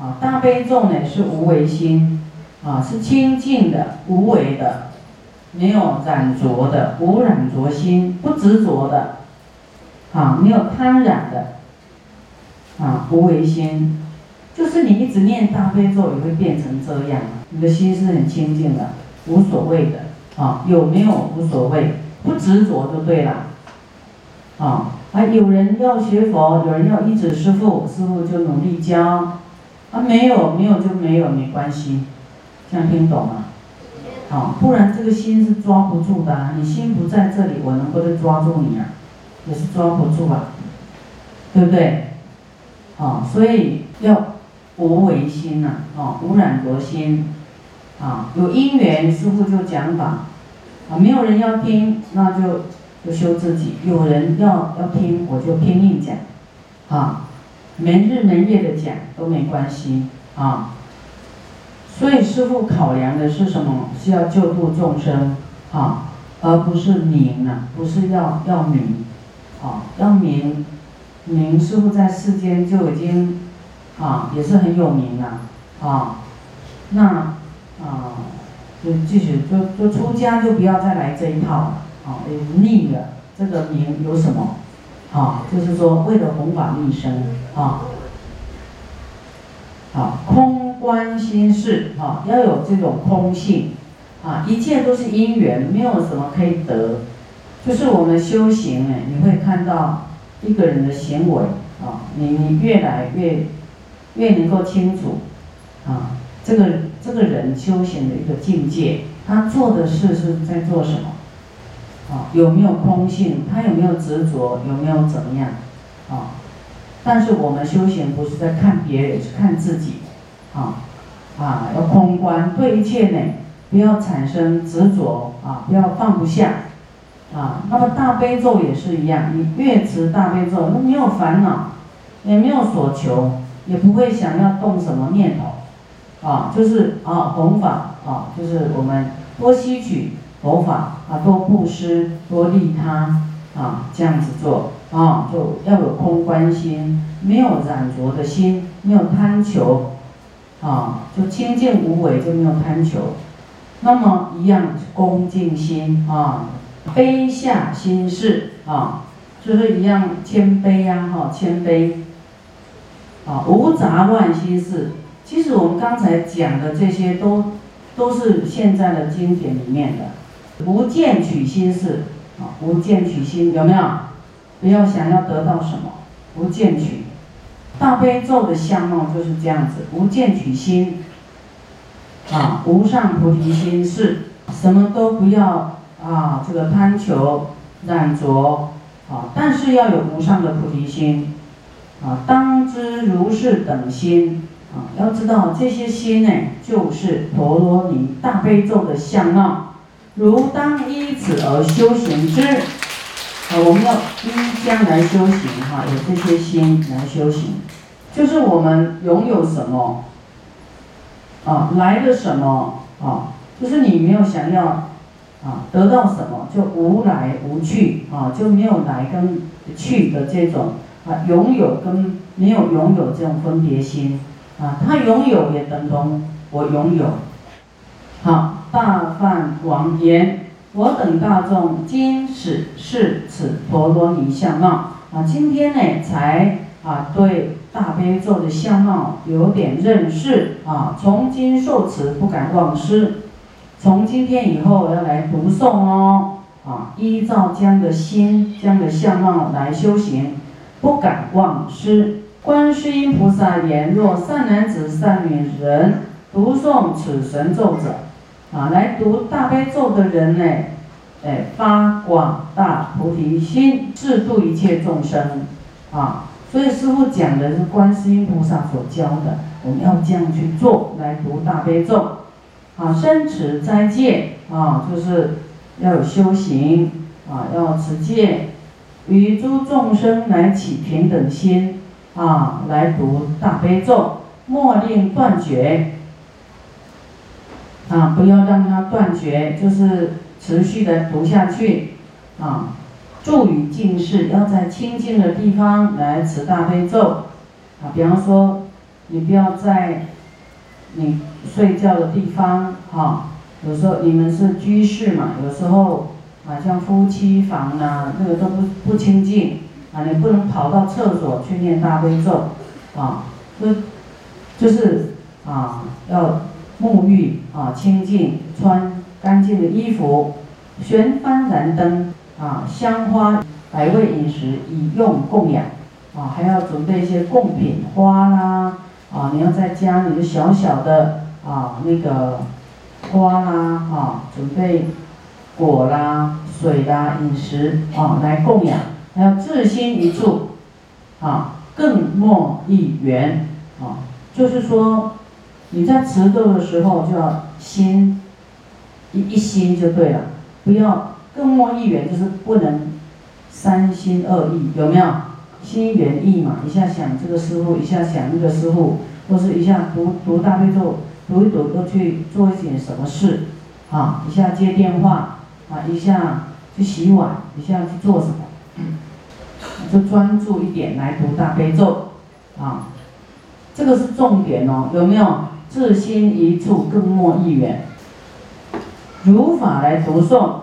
啊，大悲咒呢是无为心，啊，是清净的、无为的，没有染浊的，无染浊心，不执着的，啊，没有贪染的，啊，无为心，就是你一直念大悲咒也会变成这样，你的心是很清净的，无所谓的，啊，有没有无所谓，不执着就对了，啊。啊，有人要学佛，有人要依止师傅，师傅就努力教。啊，没有，没有就没有，没关系。这样听懂吗？好，不然这个心是抓不住的。你心不在这里，我能够抓住你啊？也是抓不住啊，对不对？啊，所以要无为心呐，啊，无染浊心。啊，有因缘，师傅就讲法。啊，没有人要听，那就。就修自己，有人要要听，我就拼命讲，啊，没日没夜的讲都没关系啊。所以师傅考量的是什么？是要救度众生啊，而不是名啊，不是要要名，啊，要名，名师傅在世间就已经啊也是很有名了啊。那啊，就继续就就出家就不要再来这一套了。啊，逆的这个名有什么？啊，就是说为了弘法利生啊，啊，空观心事啊，要有这种空性啊，一切都是因缘，没有什么可以得。就是我们修行哎，你会看到一个人的行为啊，你你越来越越能够清楚啊，这个这个人修行的一个境界，他做的事是在做什么？啊，有没有空性？他有没有执着？有没有怎么样？啊，但是我们修行不是在看别人，是看自己。啊，啊，要空观，对一切呢，不要产生执着，啊，不要放不下。啊，那么大悲咒也是一样，你越持大悲咒，那没有烦恼，也没有所求，也不会想要动什么念头。啊，就是啊，弘法啊，就是我们多吸取。佛法啊，多布施，多利他啊，这样子做啊，就要有空观心，没有染着的心，没有贪求啊，就清净无为，就没有贪求。那么一样恭敬心啊，卑下心事啊，就是一样谦卑呀，哈，谦卑啊，无杂乱心事。其实我们刚才讲的这些，都都是现在的经典里面的。无见取心是啊，无见取心有没有？不要想要得到什么，无见取。大悲咒的相貌就是这样子，无见取心啊，无上菩提心是，什么都不要啊，这个贪求染着啊，但是要有无上的菩提心啊，当知如是等心啊，要知道这些心呢，就是陀罗尼大悲咒的相貌。如当依此而修行之，啊，我们要依将来修行哈，有这些心来修行，就是我们拥有什么，啊，来的什么啊，就是你没有想要啊得到什么，就无来无去啊，就没有来跟去的这种啊，拥有跟没有拥有这种分别心啊，他拥有也等同我拥有，好。大梵王言：我等大众今始是此陀罗尼相貌啊！今天呢，才啊对大悲咒的相貌有点认识啊。从今受持，不敢忘失。从今天以后要来读诵哦啊！依照这样的心、这样的相貌来修行，不敢忘失。观世音菩萨言：若善男子、善女人读诵此神咒者。啊，来读大悲咒的人呢，哎，发广大菩提心，制度一切众生，啊，所以师父讲的是观世音菩萨所教的，我们要这样去做，来读大悲咒，啊，生持斋戒，啊，就是要有修行，啊，要持戒，与诸众生来起平等心，啊，来读大悲咒，莫令断绝。啊，不要让它断绝，就是持续的读下去。啊，助语静视，要在清净的地方来持大悲咒。啊，比方说，你不要在你睡觉的地方哈。有时候你们是居士嘛，有时候啊像夫妻房呐，那个都不不清净啊，你不能跑到厕所去念大悲咒啊，就就是啊要沐浴啊清净，穿干净的衣服，悬幡燃灯啊，香花百味饮食以用供养啊，还要准备一些贡品花啦啊，你要在家里的小小的啊那个。花啦，啊，准备果啦、水啦、饮食啊，来供养，还要自心一处，啊，更莫一缘，啊，就是说，你在持咒的时候就要心一一心就对了，不要更莫一缘，就是不能三心二意，有没有？心猿意马，一下想这个师傅，一下想那个师傅，或是一下读读大悲咒。读一读，都去做一点什么事，啊，一下接电话，啊，一下去洗碗，一下去做什么，就专注一点来读大悲咒，啊，这个是重点哦，有没有？自心一处，更莫一缘。如法来读诵，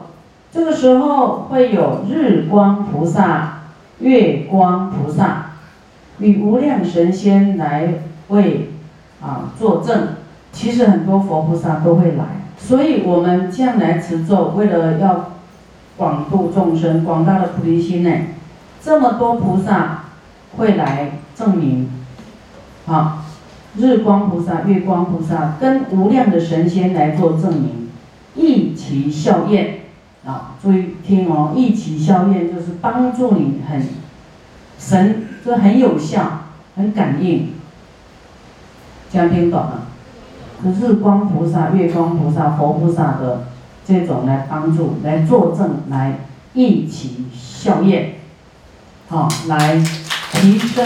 这个时候会有日光菩萨、月光菩萨与无量神仙来为啊作证。其实很多佛菩萨都会来，所以我们将来持咒，为了要广度众生，广大的菩提心呢，这么多菩萨会来证明，好，日光菩萨、月光菩萨跟无量的神仙来做证明，一起效验，啊，注意听哦，一起效验就是帮助你很神，就很有效，很感应，这样听懂了？日光菩萨、月光菩萨、佛菩萨的这种来帮助、来作证、来一起效验，好，来提升。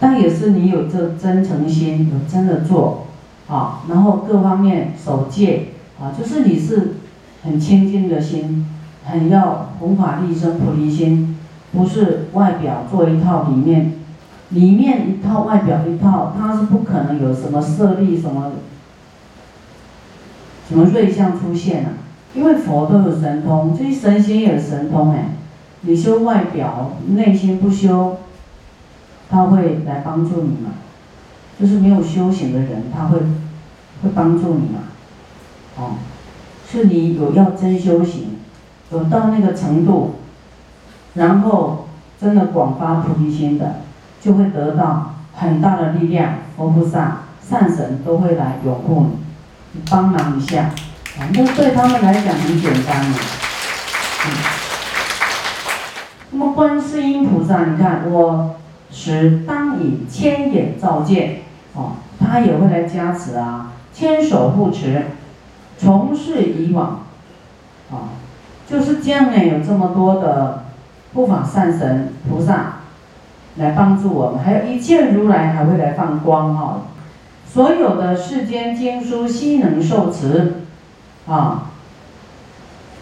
但也是你有这真诚心，有真的做，啊，然后各方面守戒，啊，就是你是很清净的心，很要弘法利生菩提心，不是外表做一套，里面。里面一套，外表一套，他是不可能有什么设立什么什么瑞相出现啊！因为佛都有神通，这些神仙也有神通哎。你修外表，内心不修，他会来帮助你嘛？就是没有修行的人，他会会帮助你嘛？哦，是你有要真修行，有到那个程度，然后真的广发菩提心的。就会得到很大的力量，佛菩萨、善神都会来拥护你，你帮忙一下，啊，那对他们来讲很简单嘛。嗯。那么观世音菩萨，你看我使当以千眼照见，哦，他也会来加持啊，千手护持，从事以往，啊，就是这样呢，有这么多的护法善神菩萨。来帮助我们，还有一切如来还会来放光哈，所有的世间经书悉能受持，啊，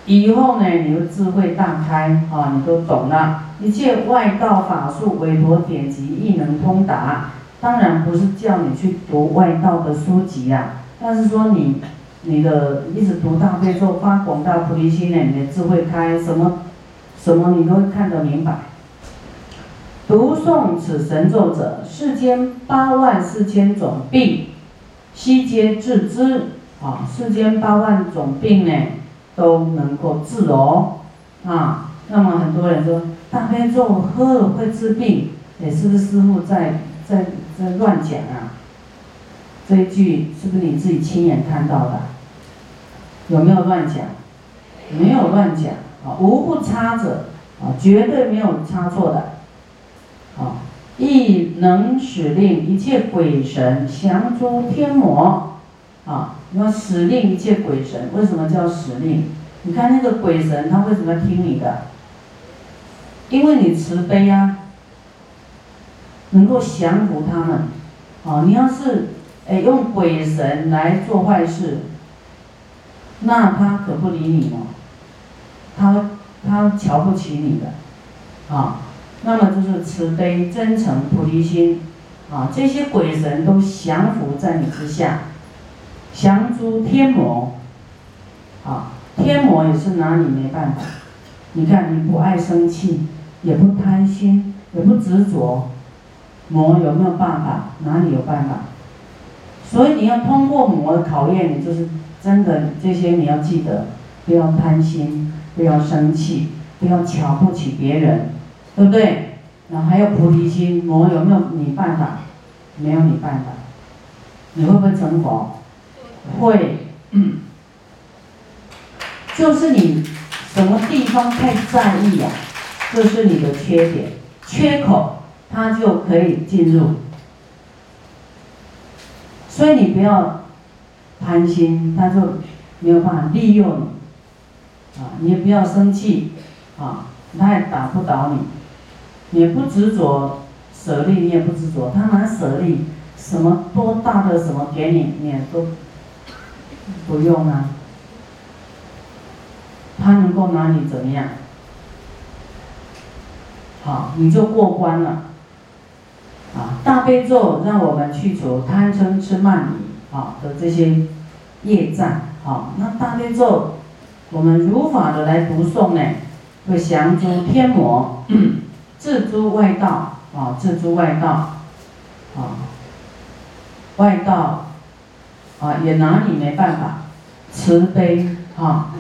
以后呢，你的智慧大开啊，你都懂了，一切外道法术、韦陀典籍亦能通达。当然不是叫你去读外道的书籍呀，但是说你，你的一直读大悲咒，发广大菩提心呢，你的智慧开，什么，什么你都会看得明白。读诵此神咒者，世间八万四千种病，悉皆治之。啊，世间八万种病呢，都能够治哦。啊，那么很多人说大悲咒喝了会治病，哎，是不是师傅在在在乱讲啊？这一句是不是你自己亲眼看到的？有没有乱讲？没有乱讲啊，无不差者啊，绝对没有差错的。啊，亦能使令一切鬼神降诸天魔，啊，你要使令一切鬼神，为什么叫使令？你看那个鬼神，他为什么要听你的？因为你慈悲呀，能够降服他们。啊，你要是哎用鬼神来做坏事，那他可不理你哦，他他瞧不起你的，啊。那么就是慈悲、真诚、菩提心，啊，这些鬼神都降服在你之下，降诸天魔，啊，天魔也是拿你没办法。你看你不爱生气，也不贪心，也不执着，魔有没有办法？哪里有办法？所以你要通过魔的考验，你就是真的这些你要记得，不要贪心，不要生气，不要瞧不起别人。对不对？然后还有菩提心，魔有没有你办法？没有你办法。你会不会成佛？会。就是你什么地方太在意呀？这是你的缺点，缺口，它就可以进入。所以你不要贪心，他就没有办法利用你。啊，你也不要生气，啊，他也打不倒你。也不执着舍利，你也不执着，他拿舍利，什么多大的什么给你，你也都不用啊。他能够拿你怎么样？好，你就过关了。啊，大悲咒让我们去除贪嗔痴慢疑啊的这些业障。好，那大悲咒，我们如法的来读诵呢，会降诸天魔。自诸外道啊，自诸外道啊，外道啊也拿你没办法，慈悲啊，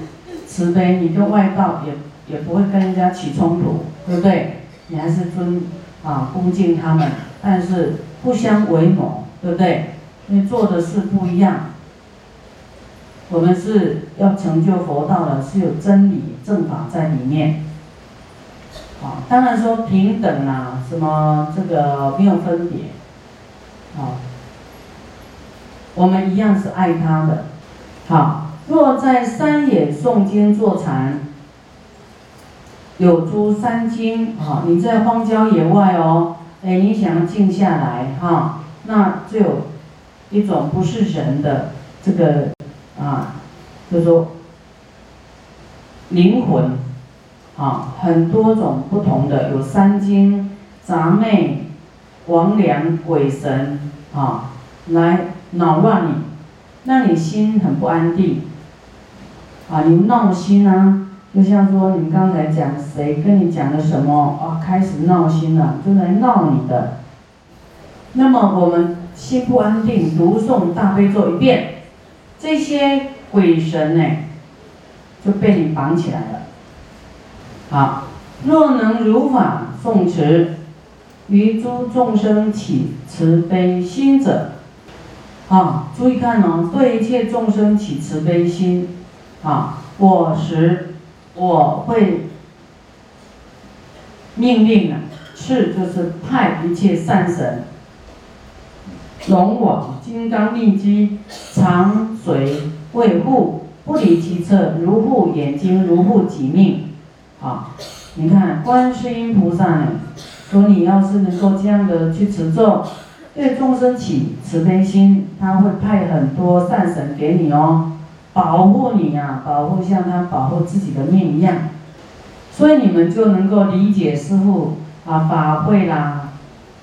慈悲，你跟外道也也不会跟人家起冲突，对不对？你还是尊啊恭敬他们，但是不相为谋，对不对？因为做的事不一样，我们是要成就佛道的，是有真理正法在里面。啊，当然说平等啊，什么这个没有分别，啊，我们一样是爱他的。好，若在山野诵经坐禅，有诸三经啊，你在荒郊野外哦，哎，你想要静下来哈，那就有一种不是人的这个啊，就说灵魂。啊，很多种不同的，有三精、杂魅、魍魉、鬼神啊，来扰乱你，让你心很不安定。啊，你闹心啊，就像说你刚才讲谁跟你讲了什么啊，开始闹心了，就来闹你的。那么我们心不安定，读诵大悲咒一遍，这些鬼神呢，就被你绑起来了。好，若能如法诵持，于诸众生起慈悲心者，啊，注意看哦，对一切众生起慈悲心，啊，我时我会命令啊，是就是派一切善神，龙王金刚力机长随卫护，不离其侧，如护眼睛，如护己命。啊，你看观世音菩萨呢，说你要是能够这样的去持咒，对众生起慈悲心，他会派很多善神给你哦，保护你啊，保护像他保护自己的命一样。所以你们就能够理解师父啊法会啦，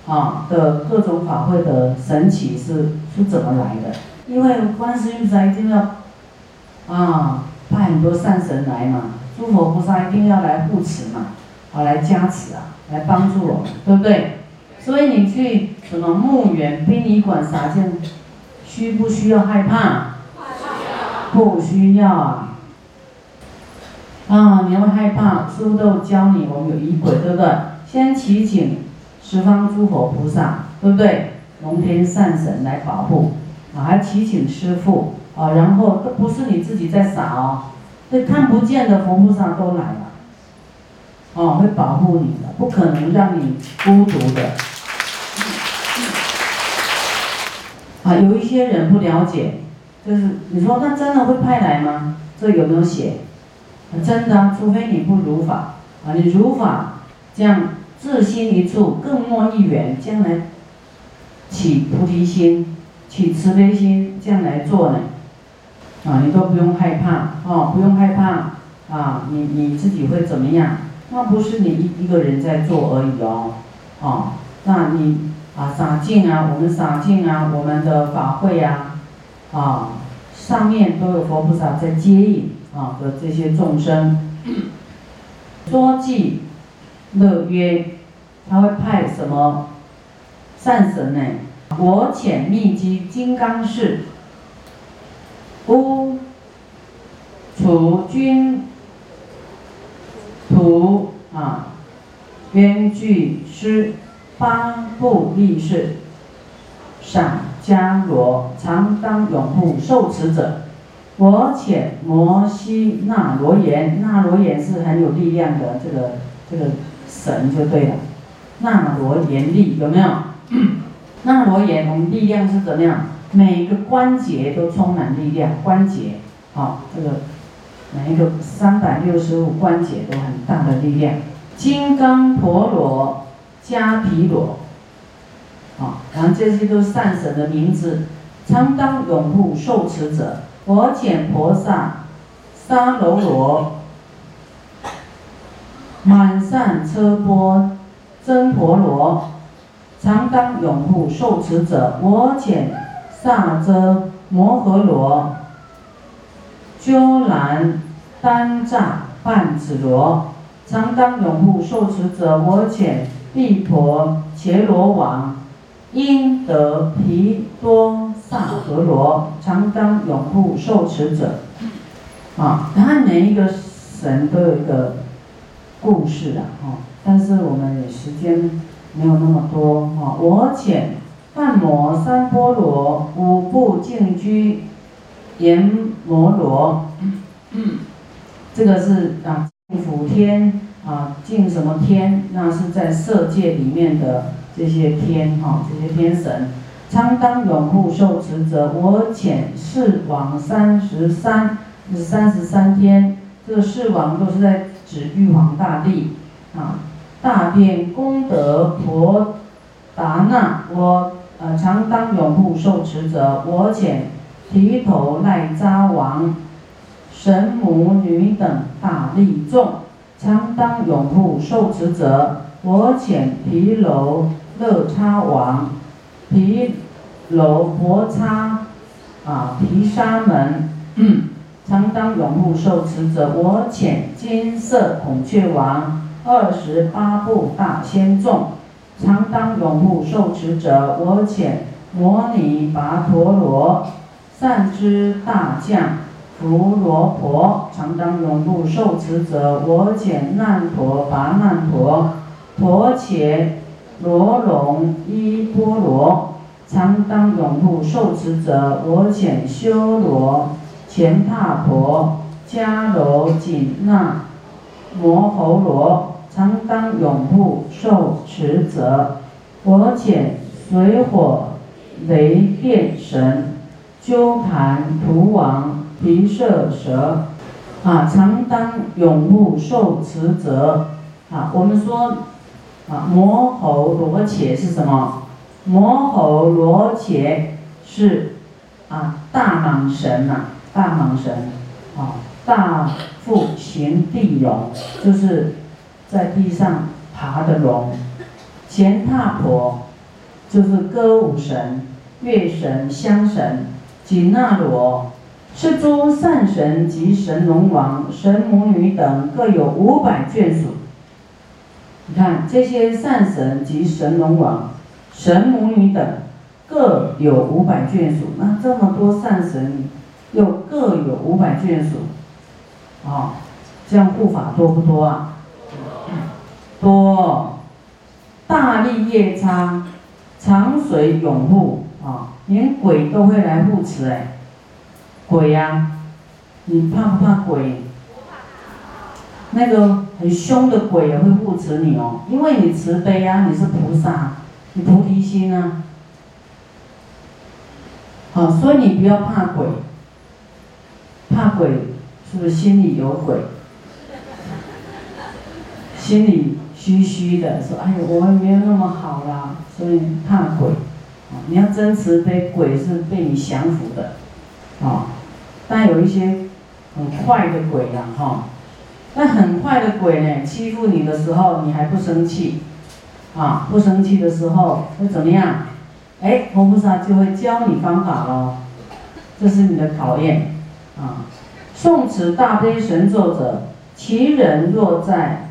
啊的各种法会的神奇是是怎么来的？因为观世音菩萨一定要啊派很多善神来嘛。诸佛菩萨一定要来护持嘛，好来加持啊，来帮助我们，对不对？所以你去什么墓园、殡仪馆撒钱，需不需要害怕？不需要啊。啊，你会害怕？师傅都教你，我们有仪轨，对不对？先祈请十方诸佛菩萨，对不对？龙天善神来保护，啊，还祈请师傅，啊，然后都不是你自己在撒哦。这看不见的佛菩萨都来了，哦，会保护你的，不可能让你孤独的。啊，有一些人不了解，就是你说他真的会派来吗？这有没有写？真的，除非你不如法，啊，你如法，这样自心一处，更莫一缘，将来起菩提心，起慈悲心，这样来做呢？啊，你都不用害怕哦，不用害怕啊，你你自己会怎么样？那不是你一一个人在做而已哦，啊，那你啊洒净啊，我们洒净啊，我们的法会啊，啊，上面都有佛菩萨在接引啊的这些众生，说记乐曰，他会派什么善神呢？我遣密机金刚士，乌楚军图啊，编剧师八部力士，赏迦罗常当永护受持者。我遣摩西那罗延，那罗延是很有力量的这个这个神就对了。那罗延力有没有？那罗延，我们力量是怎么样？每个关节都充满力量，关节，好，这个每一个三百六十五关节都很大的力量。金刚陀罗迦毗罗，好，然后这些都是善神的名字，常当拥护受持者。我遣菩萨沙楼罗，满善车波真陀罗。常当拥护受持者，我遣萨遮摩诃罗、鸠兰丹藏半子罗。常当拥护受持者，我遣毗婆伽罗王因得毗多萨诃罗。常当拥护受持者。啊，他每一个神都有一个故事啊，哈，但是我们时间。没有那么多哈，我遣梵摩三波罗五部净居阎摩罗，嗯这个是啊净福天啊净什么天？那是在色界里面的这些天哈，这些天神，常当永护受持者。我遣四王三十三，这是三十三天，这个四王都是在指玉皇大帝啊。大便功德婆达那，我呃常当永护受持者。我遣提头赖扎王、神母女等大力众，常当永护受持者。我遣毗楼乐叉王、毗楼婆叉啊毗沙门，常当永护受持者。我遣金色孔雀王。二十八部大仙众，常当永护受持者。我遣摩尼跋陀罗，善知大将如罗婆，常当永不受持者。我遣难陀跋难陀，陀伽罗龙依波罗，常当永不受持者。我遣修罗乾闼婆，迦罗紧那摩喉罗。常当永不受持者，我遣水火雷电神鸠盘荼王毗舍蛇，啊，常当永护受持者，啊，我们说，啊，摩喉罗伽是什么？摩喉罗伽是啊，大蟒神呐，大蟒神，啊，大腹行地龙，就是。在地上爬的龙，前踏婆就是歌舞神、乐神、香神，紧那罗是诸善神及神龙王、神母女等各有五百眷属。你看这些善神及神龙王、神母女等各有五百眷属，那这么多善神又各有五百眷属，啊，这样护法多不多啊？多大力夜叉，长水永护啊，连鬼都会来护持哎，鬼呀，你怕不怕鬼？那个很凶的鬼也会护持你哦，因为你慈悲啊，你是菩萨，你菩提心啊，好，所以你不要怕鬼，怕鬼是不是心里有鬼？心里。虚虚的说：“哎呦，我没有那么好啦，所以怕鬼。你要真慈悲，鬼是被你降服的。啊，但有一些很坏的鬼呀，哈，那很坏的鬼呢，欺负你的时候，你还不生气，啊，不生气的时候会怎么样？哎，佛菩萨就会教你方法喽，这是你的考验，啊，宋持大悲神咒者，其人若在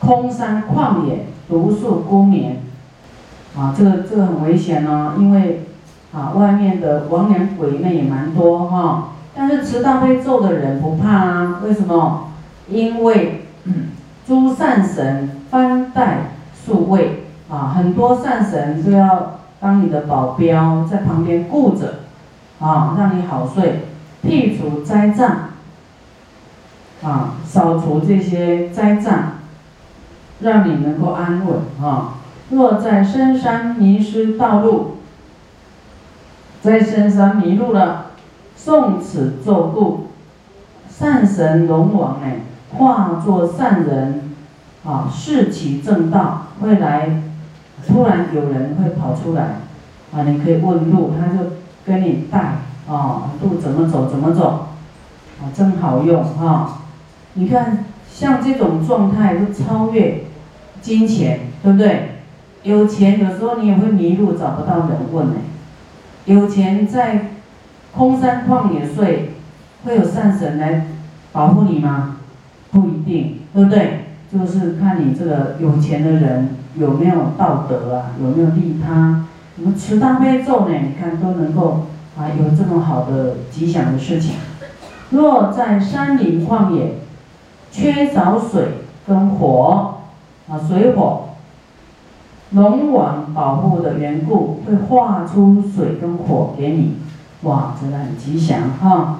空山旷野独宿孤眠，啊，这个这个很危险哦，因为啊，外面的亡灵鬼魅也蛮多哈，但是持大悲咒的人不怕啊，为什么？因为诸善神翻带宿卫啊，很多善神都要当你的保镖，在旁边顾着啊，让你好睡，辟除灾障啊，扫除这些灾障，让你能够安稳啊。若在深山迷失道路，在深山迷路了，诵此咒故，善神龙王哎。化作善人，啊，示其正道，会来，突然有人会跑出来，啊，你可以问路，他就跟你带，啊，路怎么走怎么走，啊，真好用哈。你看，像这种状态都超越金钱，对不对？有钱有时候你也会迷路，找不到人问呢。有钱在空山旷野睡，会有善神来保护你吗？不一定，对不对？就是看你这个有钱的人有没有道德啊，有没有利他。我们持大悲咒呢，你看都能够啊有这么好的吉祥的事情。若在山林旷野，缺少水跟火啊，水火龙王保护的缘故，会化出水跟火给你。哇，真的很吉祥哈。